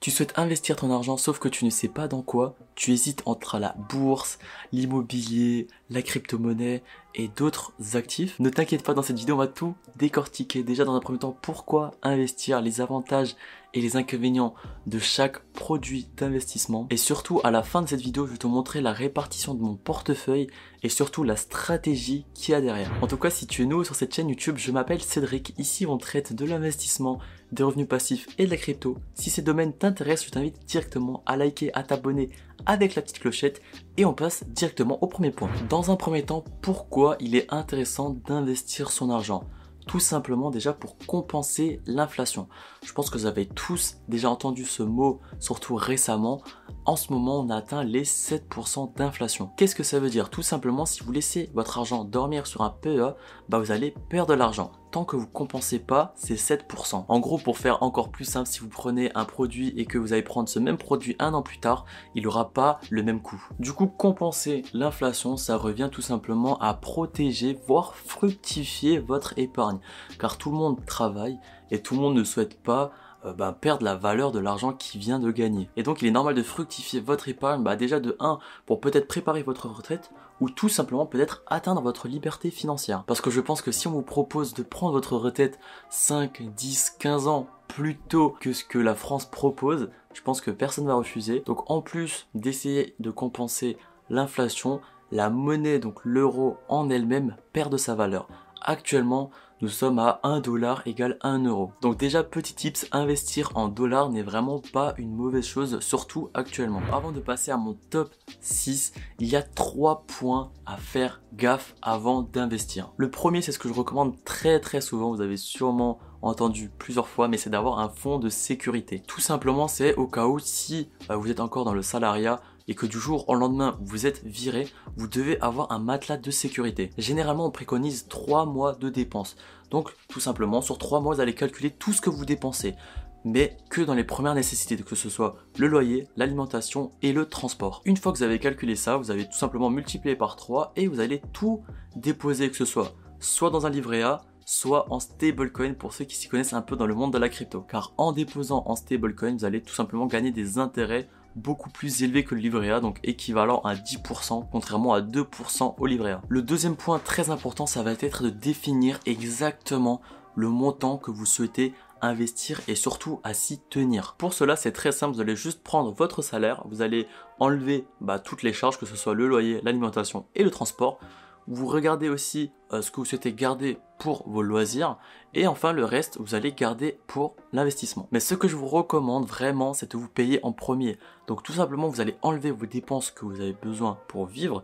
Tu souhaites investir ton argent sauf que tu ne sais pas dans quoi, tu hésites entre la bourse, l'immobilier, la crypto-monnaie et d'autres actifs. Ne t'inquiète pas, dans cette vidéo, on va tout décortiquer. Déjà, dans un premier temps, pourquoi investir, les avantages et les inconvénients de chaque produit d'investissement. Et surtout, à la fin de cette vidéo, je vais te montrer la répartition de mon portefeuille et surtout la stratégie qu'il y a derrière. En tout cas, si tu es nouveau sur cette chaîne YouTube, je m'appelle Cédric. Ici, on traite de l'investissement, des revenus passifs et de la crypto. Si ces domaines t'intéressent, je t'invite directement à liker, à t'abonner avec la petite clochette et on passe directement au premier point. Dans un premier temps, pourquoi il est intéressant d'investir son argent? Tout simplement déjà pour compenser l'inflation. Je pense que vous avez tous déjà entendu ce mot, surtout récemment. En ce moment, on a atteint les 7% d'inflation. Qu'est-ce que ça veut dire? Tout simplement, si vous laissez votre argent dormir sur un PEA, bah vous allez perdre de l'argent tant que vous compensez pas ces 7%. En gros, pour faire encore plus simple, si vous prenez un produit et que vous allez prendre ce même produit un an plus tard, il n'aura pas le même coût. Du coup, compenser l'inflation, ça revient tout simplement à protéger, voire fructifier votre épargne. Car tout le monde travaille et tout le monde ne souhaite pas euh, bah, perdre la valeur de l'argent qui vient de gagner. Et donc il est normal de fructifier votre épargne bah, déjà de 1 pour peut-être préparer votre retraite ou tout simplement peut-être atteindre votre liberté financière. Parce que je pense que si on vous propose de prendre votre retraite 5, 10, 15 ans plus tôt que ce que la France propose, je pense que personne ne va refuser. Donc en plus d'essayer de compenser l'inflation, la monnaie, donc l'euro en elle-même, perd de sa valeur. Actuellement, nous sommes à 1 dollar égale 1 euro. Donc déjà, petit tips, investir en dollars n'est vraiment pas une mauvaise chose, surtout actuellement. Avant de passer à mon top 6, il y a 3 points à faire gaffe avant d'investir. Le premier, c'est ce que je recommande très très souvent, vous avez sûrement entendu plusieurs fois, mais c'est d'avoir un fonds de sécurité. Tout simplement, c'est au cas où si euh, vous êtes encore dans le salariat, et que du jour au lendemain vous êtes viré, vous devez avoir un matelas de sécurité. Généralement on préconise 3 mois de dépenses. Donc tout simplement sur 3 mois vous allez calculer tout ce que vous dépensez mais que dans les premières nécessités, que ce soit le loyer, l'alimentation et le transport. Une fois que vous avez calculé ça, vous avez tout simplement multiplié par 3 et vous allez tout déposer, que ce soit soit dans un livret A, soit en stablecoin pour ceux qui s'y connaissent un peu dans le monde de la crypto. Car en déposant en stablecoin, vous allez tout simplement gagner des intérêts beaucoup plus élevé que le livret A, donc équivalent à 10%, contrairement à 2% au livret A. Le deuxième point très important, ça va être de définir exactement le montant que vous souhaitez investir et surtout à s'y tenir. Pour cela, c'est très simple, vous allez juste prendre votre salaire, vous allez enlever bah, toutes les charges, que ce soit le loyer, l'alimentation et le transport. Vous regardez aussi ce que vous souhaitez garder pour vos loisirs. Et enfin, le reste, vous allez garder pour l'investissement. Mais ce que je vous recommande vraiment, c'est de vous payer en premier. Donc tout simplement, vous allez enlever vos dépenses que vous avez besoin pour vivre.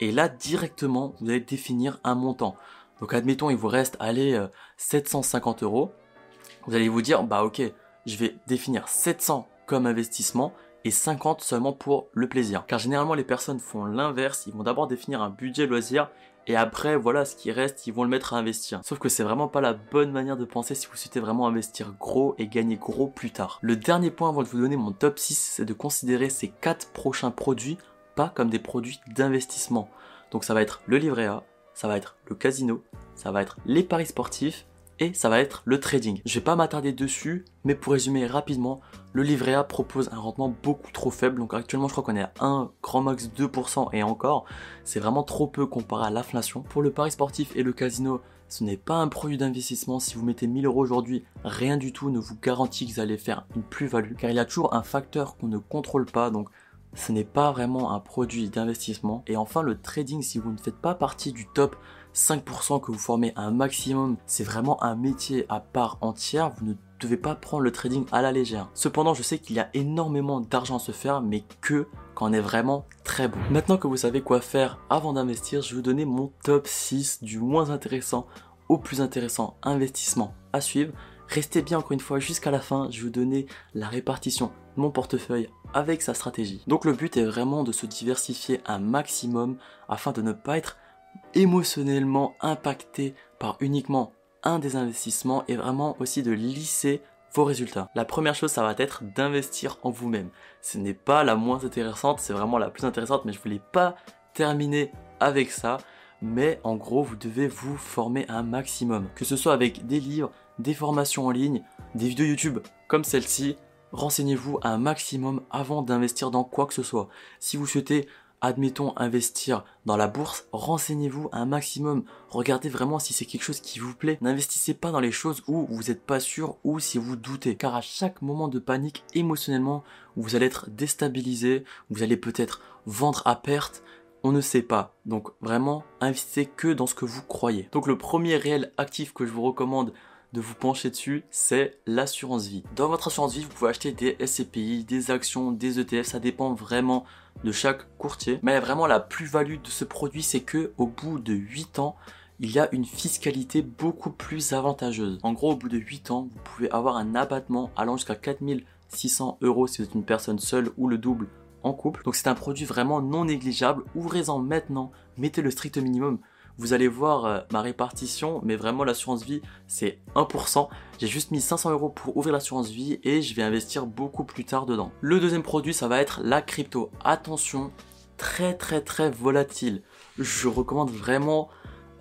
Et là, directement, vous allez définir un montant. Donc admettons, il vous reste, allez, 750 euh, euros. Vous allez vous dire, bah ok, je vais définir 700 comme investissement et 50 seulement pour le plaisir. Car généralement les personnes font l'inverse, ils vont d'abord définir un budget loisir et après voilà ce qui reste ils vont le mettre à investir. Sauf que c'est vraiment pas la bonne manière de penser si vous souhaitez vraiment investir gros et gagner gros plus tard. Le dernier point avant de vous donner mon top 6 c'est de considérer ces 4 prochains produits pas comme des produits d'investissement. Donc ça va être le livret A, ça va être le casino, ça va être les paris sportifs et ça va être le trading. Je vais pas m'attarder dessus, mais pour résumer rapidement, le livret A propose un rendement beaucoup trop faible. Donc actuellement, je crois qu'on est à 1 grand max 2% et encore, c'est vraiment trop peu comparé à l'inflation. Pour le pari sportif et le casino, ce n'est pas un produit d'investissement. Si vous mettez 1000 euros aujourd'hui, rien du tout ne vous garantit que vous allez faire une plus-value, car il y a toujours un facteur qu'on ne contrôle pas. Donc ce n'est pas vraiment un produit d'investissement. Et enfin, le trading, si vous ne faites pas partie du top 5% que vous formez un maximum, c'est vraiment un métier à part entière. Vous ne devez pas prendre le trading à la légère. Cependant, je sais qu'il y a énormément d'argent à se faire, mais que quand on est vraiment très bon. Maintenant que vous savez quoi faire avant d'investir, je vais vous donner mon top 6 du moins intéressant au plus intéressant investissement à suivre. Restez bien encore une fois jusqu'à la fin, je vais vous donner la répartition de mon portefeuille avec sa stratégie. Donc le but est vraiment de se diversifier un maximum afin de ne pas être émotionnellement impacté par uniquement un des investissements et vraiment aussi de lisser vos résultats. La première chose, ça va être d'investir en vous-même. Ce n'est pas la moins intéressante, c'est vraiment la plus intéressante, mais je voulais pas terminer avec ça. Mais en gros, vous devez vous former un maximum. Que ce soit avec des livres, des formations en ligne, des vidéos YouTube comme celle-ci, renseignez-vous un maximum avant d'investir dans quoi que ce soit. Si vous souhaitez admettons, investir dans la bourse, renseignez-vous un maximum. Regardez vraiment si c'est quelque chose qui vous plaît. N'investissez pas dans les choses où vous n'êtes pas sûr ou si vous doutez. Car à chaque moment de panique, émotionnellement, vous allez être déstabilisé, vous allez peut-être vendre à perte. On ne sait pas. Donc vraiment, investissez que dans ce que vous croyez. Donc le premier réel actif que je vous recommande de vous pencher dessus, c'est l'assurance vie. Dans votre assurance vie, vous pouvez acheter des SCPI, des actions, des ETF, ça dépend vraiment de chaque courtier. Mais vraiment la plus-value de ce produit, c'est que au bout de 8 ans, il y a une fiscalité beaucoup plus avantageuse. En gros, au bout de 8 ans, vous pouvez avoir un abattement allant jusqu'à 4600 euros si vous êtes une personne seule ou le double en couple. Donc c'est un produit vraiment non négligeable. Ouvrez-en maintenant, mettez le strict minimum. Vous allez voir euh, ma répartition, mais vraiment l'assurance vie, c'est 1%. J'ai juste mis 500 euros pour ouvrir l'assurance vie et je vais investir beaucoup plus tard dedans. Le deuxième produit, ça va être la crypto. Attention, très très très volatile. Je recommande vraiment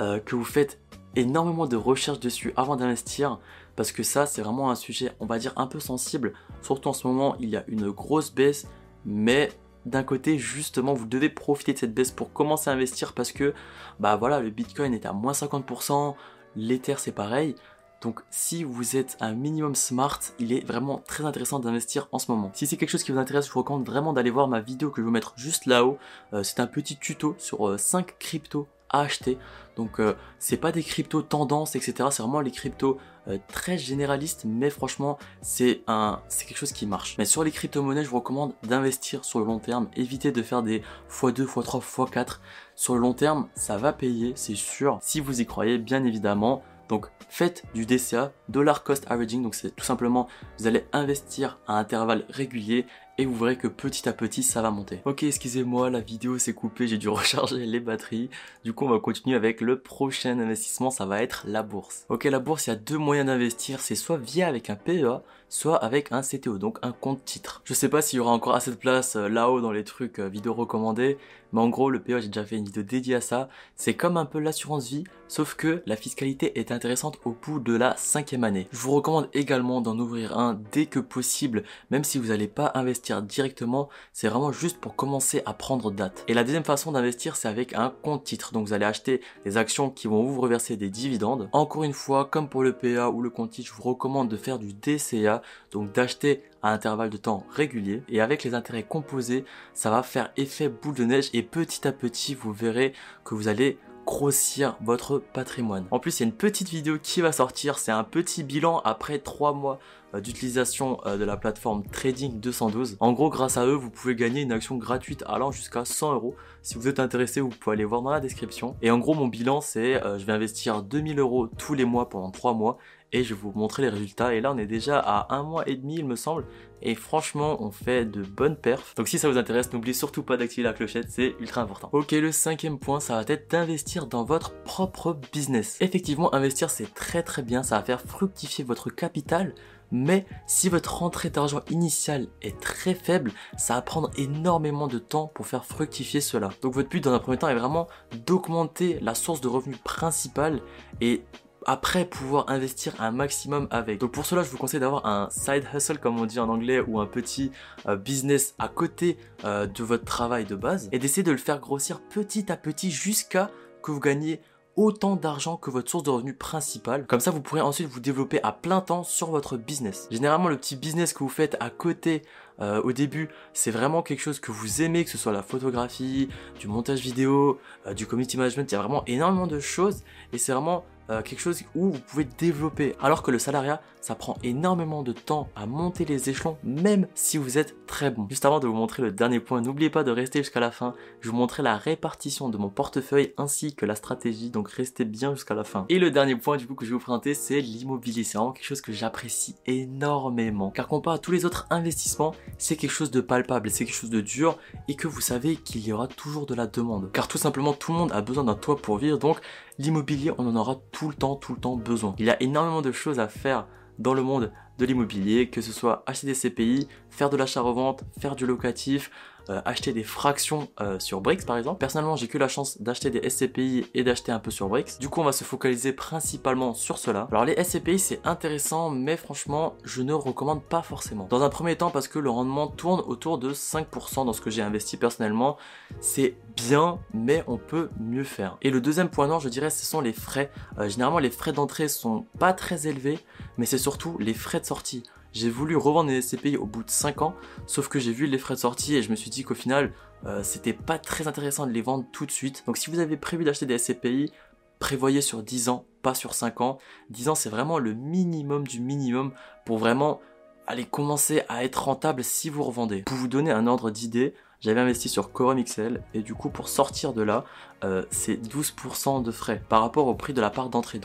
euh, que vous faites énormément de recherches dessus avant d'investir parce que ça c'est vraiment un sujet on va dire un peu sensible surtout en ce moment il y a une grosse baisse mais d'un côté, justement, vous devez profiter de cette baisse pour commencer à investir parce que, bah voilà, le Bitcoin est à moins 50%, l'Ether c'est pareil. Donc si vous êtes un minimum smart, il est vraiment très intéressant d'investir en ce moment. Si c'est quelque chose qui vous intéresse, je vous recommande vraiment d'aller voir ma vidéo que je vais vous mettre juste là-haut. Euh, c'est un petit tuto sur 5 euh, cryptos acheter. Donc euh, c'est pas des cryptos tendances, etc. C'est vraiment les cryptos euh, très généralistes, mais franchement c'est un c'est quelque chose qui marche. Mais sur les crypto-monnaies, je vous recommande d'investir sur le long terme. Évitez de faire des x2, x3, x4. Sur le long terme, ça va payer, c'est sûr. Si vous y croyez, bien évidemment. Donc faites du DCA, dollar cost averaging, donc c'est tout simplement vous allez investir à intervalles réguliers et vous verrez que petit à petit ça va monter. Ok excusez-moi la vidéo s'est coupée j'ai dû recharger les batteries du coup on va continuer avec le prochain investissement ça va être la bourse. Ok la bourse il y a deux moyens d'investir c'est soit via avec un PEA soit avec un CTO donc un compte titre. Je sais pas s'il y aura encore assez de place euh, là-haut dans les trucs euh, vidéo recommandés mais en gros le PEA j'ai déjà fait une vidéo dédiée à ça c'est comme un peu l'assurance vie sauf que la fiscalité est intéressante au bout de la cinquième année. Je vous recommande également d'en ouvrir un dès que possible même si vous n'allez pas investir directement, c'est vraiment juste pour commencer à prendre date. Et la deuxième façon d'investir, c'est avec un compte titre. Donc vous allez acheter des actions qui vont vous reverser des dividendes. Encore une fois, comme pour le PA ou le compte titre, je vous recommande de faire du DCA, donc d'acheter à intervalles de temps réguliers. Et avec les intérêts composés, ça va faire effet boule de neige et petit à petit, vous verrez que vous allez grossir votre patrimoine. En plus, il y a une petite vidéo qui va sortir, c'est un petit bilan après 3 mois euh, d'utilisation euh, de la plateforme Trading 212. En gros, grâce à eux, vous pouvez gagner une action gratuite allant jusqu'à 100 euros. Si vous êtes intéressé, vous pouvez aller voir dans la description. Et en gros, mon bilan, c'est euh, je vais investir 2000 euros tous les mois pendant 3 mois et je vais vous montrer les résultats. Et là, on est déjà à un mois et demi, il me semble. Et franchement, on fait de bonnes perfs. Donc si ça vous intéresse, n'oubliez surtout pas d'activer la clochette, c'est ultra important. Ok, le cinquième point, ça va être d'investir dans votre propre business. Effectivement, investir, c'est très très bien. Ça va faire fructifier votre capital. Mais si votre rentrée d'argent initiale est très faible, ça va prendre énormément de temps pour faire fructifier cela. Donc votre but dans un premier temps est vraiment d'augmenter la source de revenus principale et après pouvoir investir un maximum avec. Donc pour cela, je vous conseille d'avoir un side hustle comme on dit en anglais ou un petit euh, business à côté euh, de votre travail de base et d'essayer de le faire grossir petit à petit jusqu'à que vous gagnez autant d'argent que votre source de revenus principale. Comme ça, vous pourrez ensuite vous développer à plein temps sur votre business. Généralement, le petit business que vous faites à côté euh, au début, c'est vraiment quelque chose que vous aimez, que ce soit la photographie, du montage vidéo, du community management. Il y a vraiment énormément de choses et c'est vraiment euh, quelque chose où vous pouvez développer. Alors que le salariat, ça prend énormément de temps à monter les échelons, même si vous êtes très bon. Juste avant de vous montrer le dernier point, n'oubliez pas de rester jusqu'à la fin. Je vous montrer la répartition de mon portefeuille ainsi que la stratégie, donc restez bien jusqu'à la fin. Et le dernier point du coup que je vais vous présenter, c'est l'immobilier. C'est vraiment quelque chose que j'apprécie énormément. Car comparé à tous les autres investissements, c'est quelque chose de palpable, c'est quelque chose de dur et que vous savez qu'il y aura toujours de la demande. Car tout simplement, tout le monde a besoin d'un toit pour vivre, donc l'immobilier, on en aura tout le temps, tout le temps besoin. Il y a énormément de choses à faire dans le monde de l'immobilier, que ce soit acheter des CPI, faire de l'achat-revente, faire du locatif, euh, acheter des fractions euh, sur Brix par exemple. Personnellement, j'ai que la chance d'acheter des SCPI et d'acheter un peu sur Brix. Du coup, on va se focaliser principalement sur cela. Alors les SCPI, c'est intéressant, mais franchement, je ne recommande pas forcément. Dans un premier temps, parce que le rendement tourne autour de 5% dans ce que j'ai investi personnellement. C'est bien, mais on peut mieux faire. Et le deuxième point noir, je dirais, ce sont les frais. Euh, généralement, les frais d'entrée sont pas très élevés, mais c'est surtout les frais de sortie. J'ai voulu revendre les SCPI au bout de 5 ans, sauf que j'ai vu les frais de sortie et je me suis dit qu'au final, euh, c'était pas très intéressant de les vendre tout de suite. Donc si vous avez prévu d'acheter des SCPI, prévoyez sur 10 ans, pas sur 5 ans. 10 ans, c'est vraiment le minimum du minimum pour vraiment aller commencer à être rentable si vous revendez. Pour vous donner un ordre d'idée, j'avais investi sur Quorum XL et du coup pour sortir de là, euh, c'est 12% de frais par rapport au prix de la part d'entrée.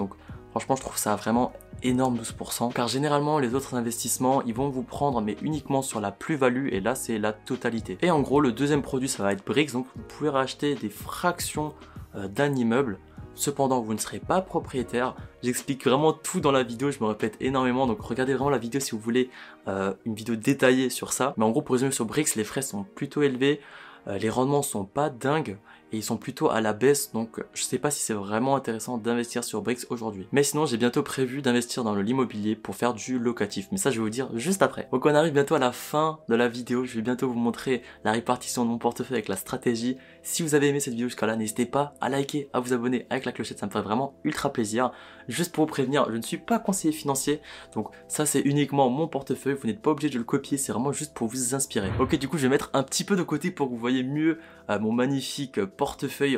Franchement, je trouve ça vraiment énorme 12%, car généralement les autres investissements, ils vont vous prendre mais uniquement sur la plus-value et là c'est la totalité. Et en gros, le deuxième produit, ça va être Brix, donc vous pouvez racheter des fractions euh, d'un immeuble. Cependant, vous ne serez pas propriétaire. J'explique vraiment tout dans la vidéo, je me répète énormément, donc regardez vraiment la vidéo si vous voulez euh, une vidéo détaillée sur ça. Mais en gros, pour résumer sur Brix, les frais sont plutôt élevés, euh, les rendements sont pas dingues et ils sont plutôt à la baisse donc je sais pas si c'est vraiment intéressant d'investir sur Brix aujourd'hui. Mais sinon j'ai bientôt prévu d'investir dans l'immobilier pour faire du locatif mais ça je vais vous dire juste après. Donc on arrive bientôt à la fin de la vidéo, je vais bientôt vous montrer la répartition de mon portefeuille avec la stratégie. Si vous avez aimé cette vidéo jusqu'à là n'hésitez pas à liker, à vous abonner avec la clochette, ça me ferait vraiment ultra plaisir. Juste pour vous prévenir, je ne suis pas conseiller financier donc ça c'est uniquement mon portefeuille, vous n'êtes pas obligé de le copier, c'est vraiment juste pour vous inspirer. Ok du coup je vais mettre un petit peu de côté pour que vous voyez mieux euh, mon magnifique portefeuille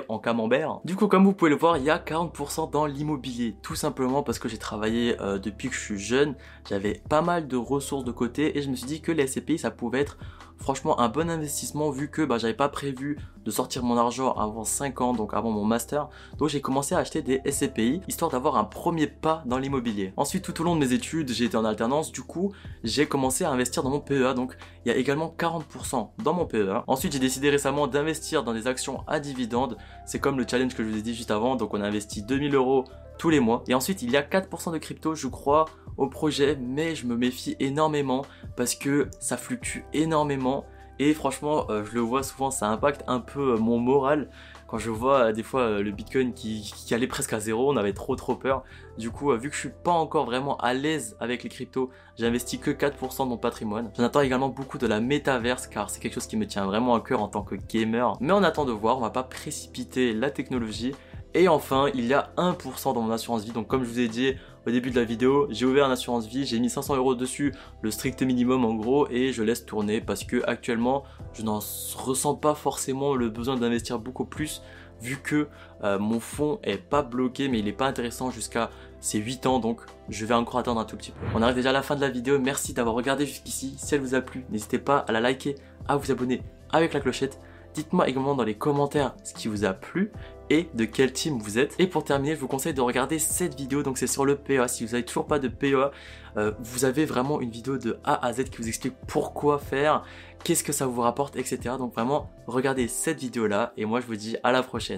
en camembert. Du coup, comme vous pouvez le voir, il y a 40% dans l'immobilier. Tout simplement parce que j'ai travaillé euh, depuis que je suis jeune. J'avais pas mal de ressources de côté et je me suis dit que les SCPI, ça pouvait être franchement un bon investissement vu que bah, j'avais pas prévu de sortir mon argent avant 5 ans, donc avant mon master. Donc j'ai commencé à acheter des SCPI histoire d'avoir un premier pas dans l'immobilier. Ensuite, tout au long de mes études, j'ai été en alternance, du coup, j'ai commencé à investir dans mon PEA. Donc il y a également 40% dans mon PEA. Ensuite, j'ai décidé récemment d'investir dans des actions à dividendes. C'est comme le challenge que je vous ai dit juste avant. Donc on a investi 2000 euros tous les mois. Et ensuite, il y a 4% de crypto, je crois, au projet, mais je me méfie énormément parce que ça fluctue énormément. Et franchement, euh, je le vois souvent, ça impacte un peu euh, mon moral. Quand je vois euh, des fois le Bitcoin qui, allait presque à zéro, on avait trop trop peur. Du coup, vu que je suis pas encore vraiment à l'aise avec les cryptos, j'investis que 4% de mon patrimoine. J'en attends également beaucoup de la métaverse car c'est quelque chose qui me tient vraiment à cœur en tant que gamer. Mais on attend de voir, on va pas précipiter la technologie. Et enfin, il y a 1% dans mon assurance vie. Donc comme je vous ai dit au début de la vidéo, j'ai ouvert une assurance vie, j'ai mis 500 euros dessus, le strict minimum en gros, et je laisse tourner parce que actuellement, je n'en ressens pas forcément le besoin d'investir beaucoup plus vu que euh, mon fonds est pas bloqué mais il est pas intéressant jusqu'à ces 8 ans donc je vais encore attendre un tout petit peu. On arrive déjà à la fin de la vidéo, merci d'avoir regardé jusqu'ici, si elle vous a plu, n'hésitez pas à la liker, à vous abonner avec la clochette Dites-moi également dans les commentaires ce qui vous a plu et de quel team vous êtes. Et pour terminer, je vous conseille de regarder cette vidéo, donc c'est sur le PEA. Si vous n'avez toujours pas de PEA, euh, vous avez vraiment une vidéo de A à Z qui vous explique pourquoi faire, qu'est-ce que ça vous rapporte, etc. Donc vraiment, regardez cette vidéo-là et moi je vous dis à la prochaine.